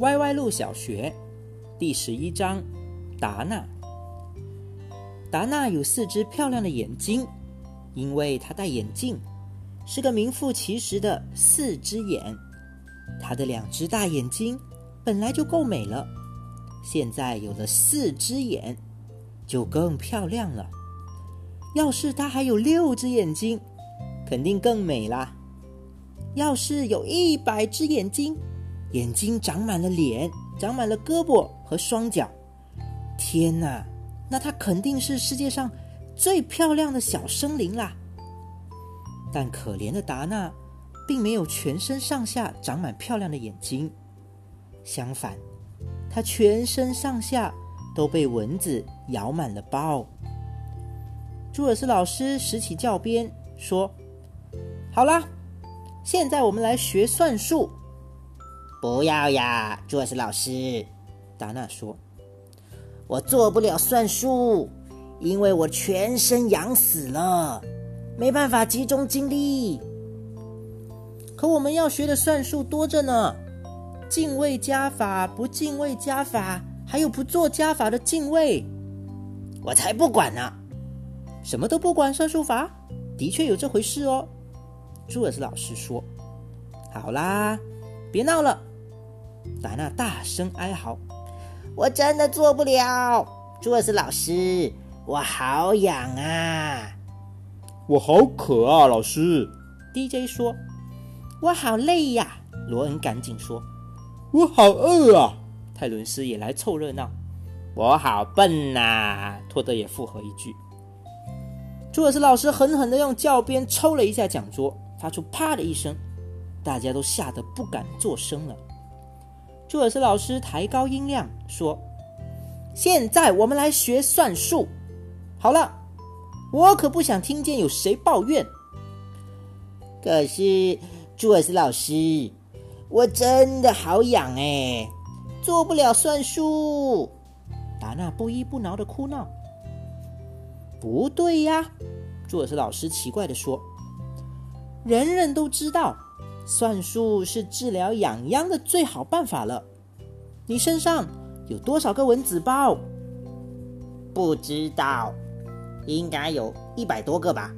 歪歪路小学第十一章，达娜。达娜有四只漂亮的眼睛，因为她戴眼镜，是个名副其实的四只眼。她的两只大眼睛本来就够美了，现在有了四只眼，就更漂亮了。要是她还有六只眼睛，肯定更美啦。要是有一百只眼睛，眼睛长满了脸，长满了胳膊和双脚，天哪，那它肯定是世界上最漂亮的小生灵啦。但可怜的达娜，并没有全身上下长满漂亮的眼睛，相反，她全身上下都被蚊子咬满了包。朱尔斯老师拾起教鞭说：“好啦。”现在我们来学算术。不要呀，朱尔斯老师，达娜说：“我做不了算术，因为我全身痒死了，没办法集中精力。可我们要学的算术多着呢，进位加法、不进位加法，还有不做加法的进位。我才不管呢！什么都不管算术法？的确有这回事哦。”朱尔斯老师说：“好啦，别闹了。”达娜大声哀嚎：“我真的做不了，朱尔斯老师，我好痒啊！我好渴啊！”老师，DJ 说：“我好累呀！”罗恩赶紧说：“我好饿啊！”泰伦斯也来凑热闹：“我好笨呐！”托德也附和一句。朱尔斯老师狠狠的用教鞭抽了一下讲桌。发出“啪”的一声，大家都吓得不敢作声了。朱尔斯老师抬高音量说：“现在我们来学算术。好了，我可不想听见有谁抱怨。可是，朱尔斯老师，我真的好痒哎，做不了算术。”达娜不依不挠的哭闹。不对呀，朱尔斯老师奇怪的说。人人都知道，算术是治疗痒痒的最好办法了。你身上有多少个蚊子包？不知道，应该有一百多个吧。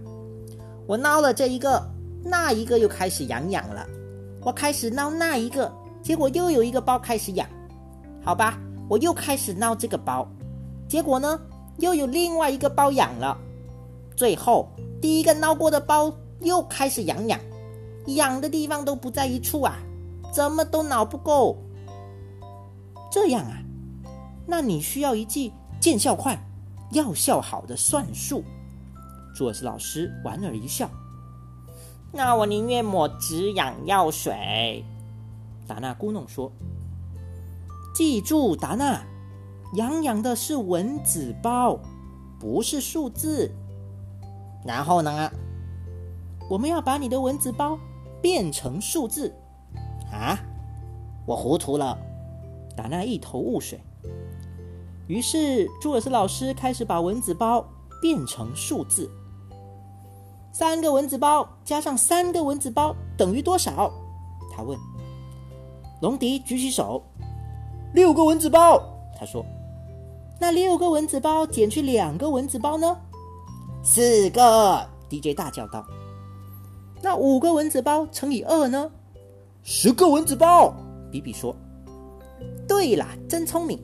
我挠了这一个，那一个又开始痒痒了。我开始挠那一个，结果又有一个包开始痒。好吧，我又开始挠这个包，结果呢，又有另外一个包痒了。最后，第一个挠过的包。又开始痒痒，痒的地方都不在一处啊，怎么都挠不够。这样啊，那你需要一剂见效快、药效好的算术。朱尔斯老师莞尔一笑。那我宁愿抹止痒药水。达娜咕哝说：“记住，达娜，痒痒的是蚊子包，不是数字。然后呢？”我们要把你的蚊子包变成数字啊！我糊涂了，达娜一头雾水。于是朱尔斯老师开始把蚊子包变成数字。三个蚊子包加上三个蚊子包等于多少？他问。龙迪举起手。六个蚊子包。他说。那六个蚊子包减去两个蚊子包呢？四个。DJ 大叫道。那五个蚊子包乘以二呢？十个蚊子包。比比说：“对啦，真聪明。”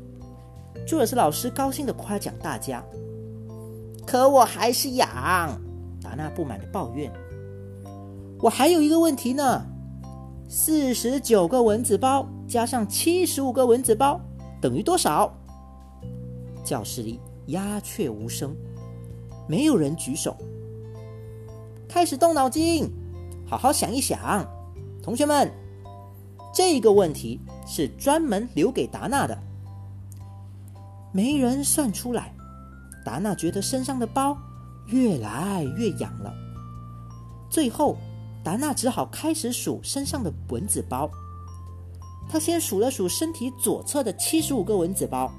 朱尔斯老师高兴的夸奖大家。可我还是痒，达娜不满的抱怨：“我还有一个问题呢，四十九个蚊子包加上七十五个蚊子包等于多少？”教室里鸦雀无声，没有人举手。开始动脑筋。好好想一想，同学们，这个问题是专门留给达娜的。没人算出来，达娜觉得身上的包越来越痒了。最后，达娜只好开始数身上的蚊子包。她先数了数身体左侧的七十五个蚊子包，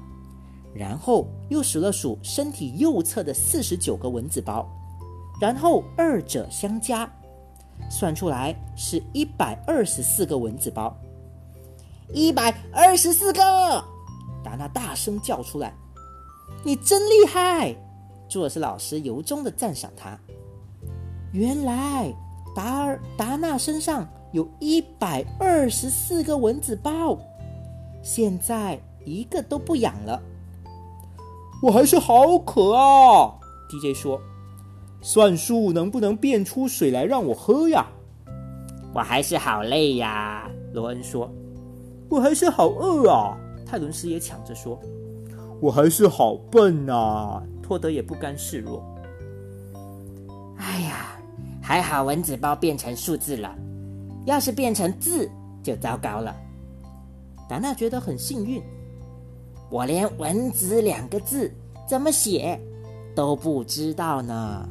然后又数了数身体右侧的四十九个蚊子包，然后二者相加。算出来是一百二十四个蚊子包，一百二十四个！达娜大声叫出来：“你真厉害！”朱尔斯老师由衷的赞赏他。原来达尔达娜身上有一百二十四个蚊子包，现在一个都不痒了。我还是好渴啊！DJ 说：“算术能不能变出水来让我喝呀？”我还是好累呀，罗恩说。我还是好饿啊，泰伦斯也抢着说。我还是好笨呐，托德也不甘示弱。哎呀，还好蚊子包变成数字了，要是变成字就糟糕了。达娜觉得很幸运，我连“蚊子”两个字怎么写都不知道呢。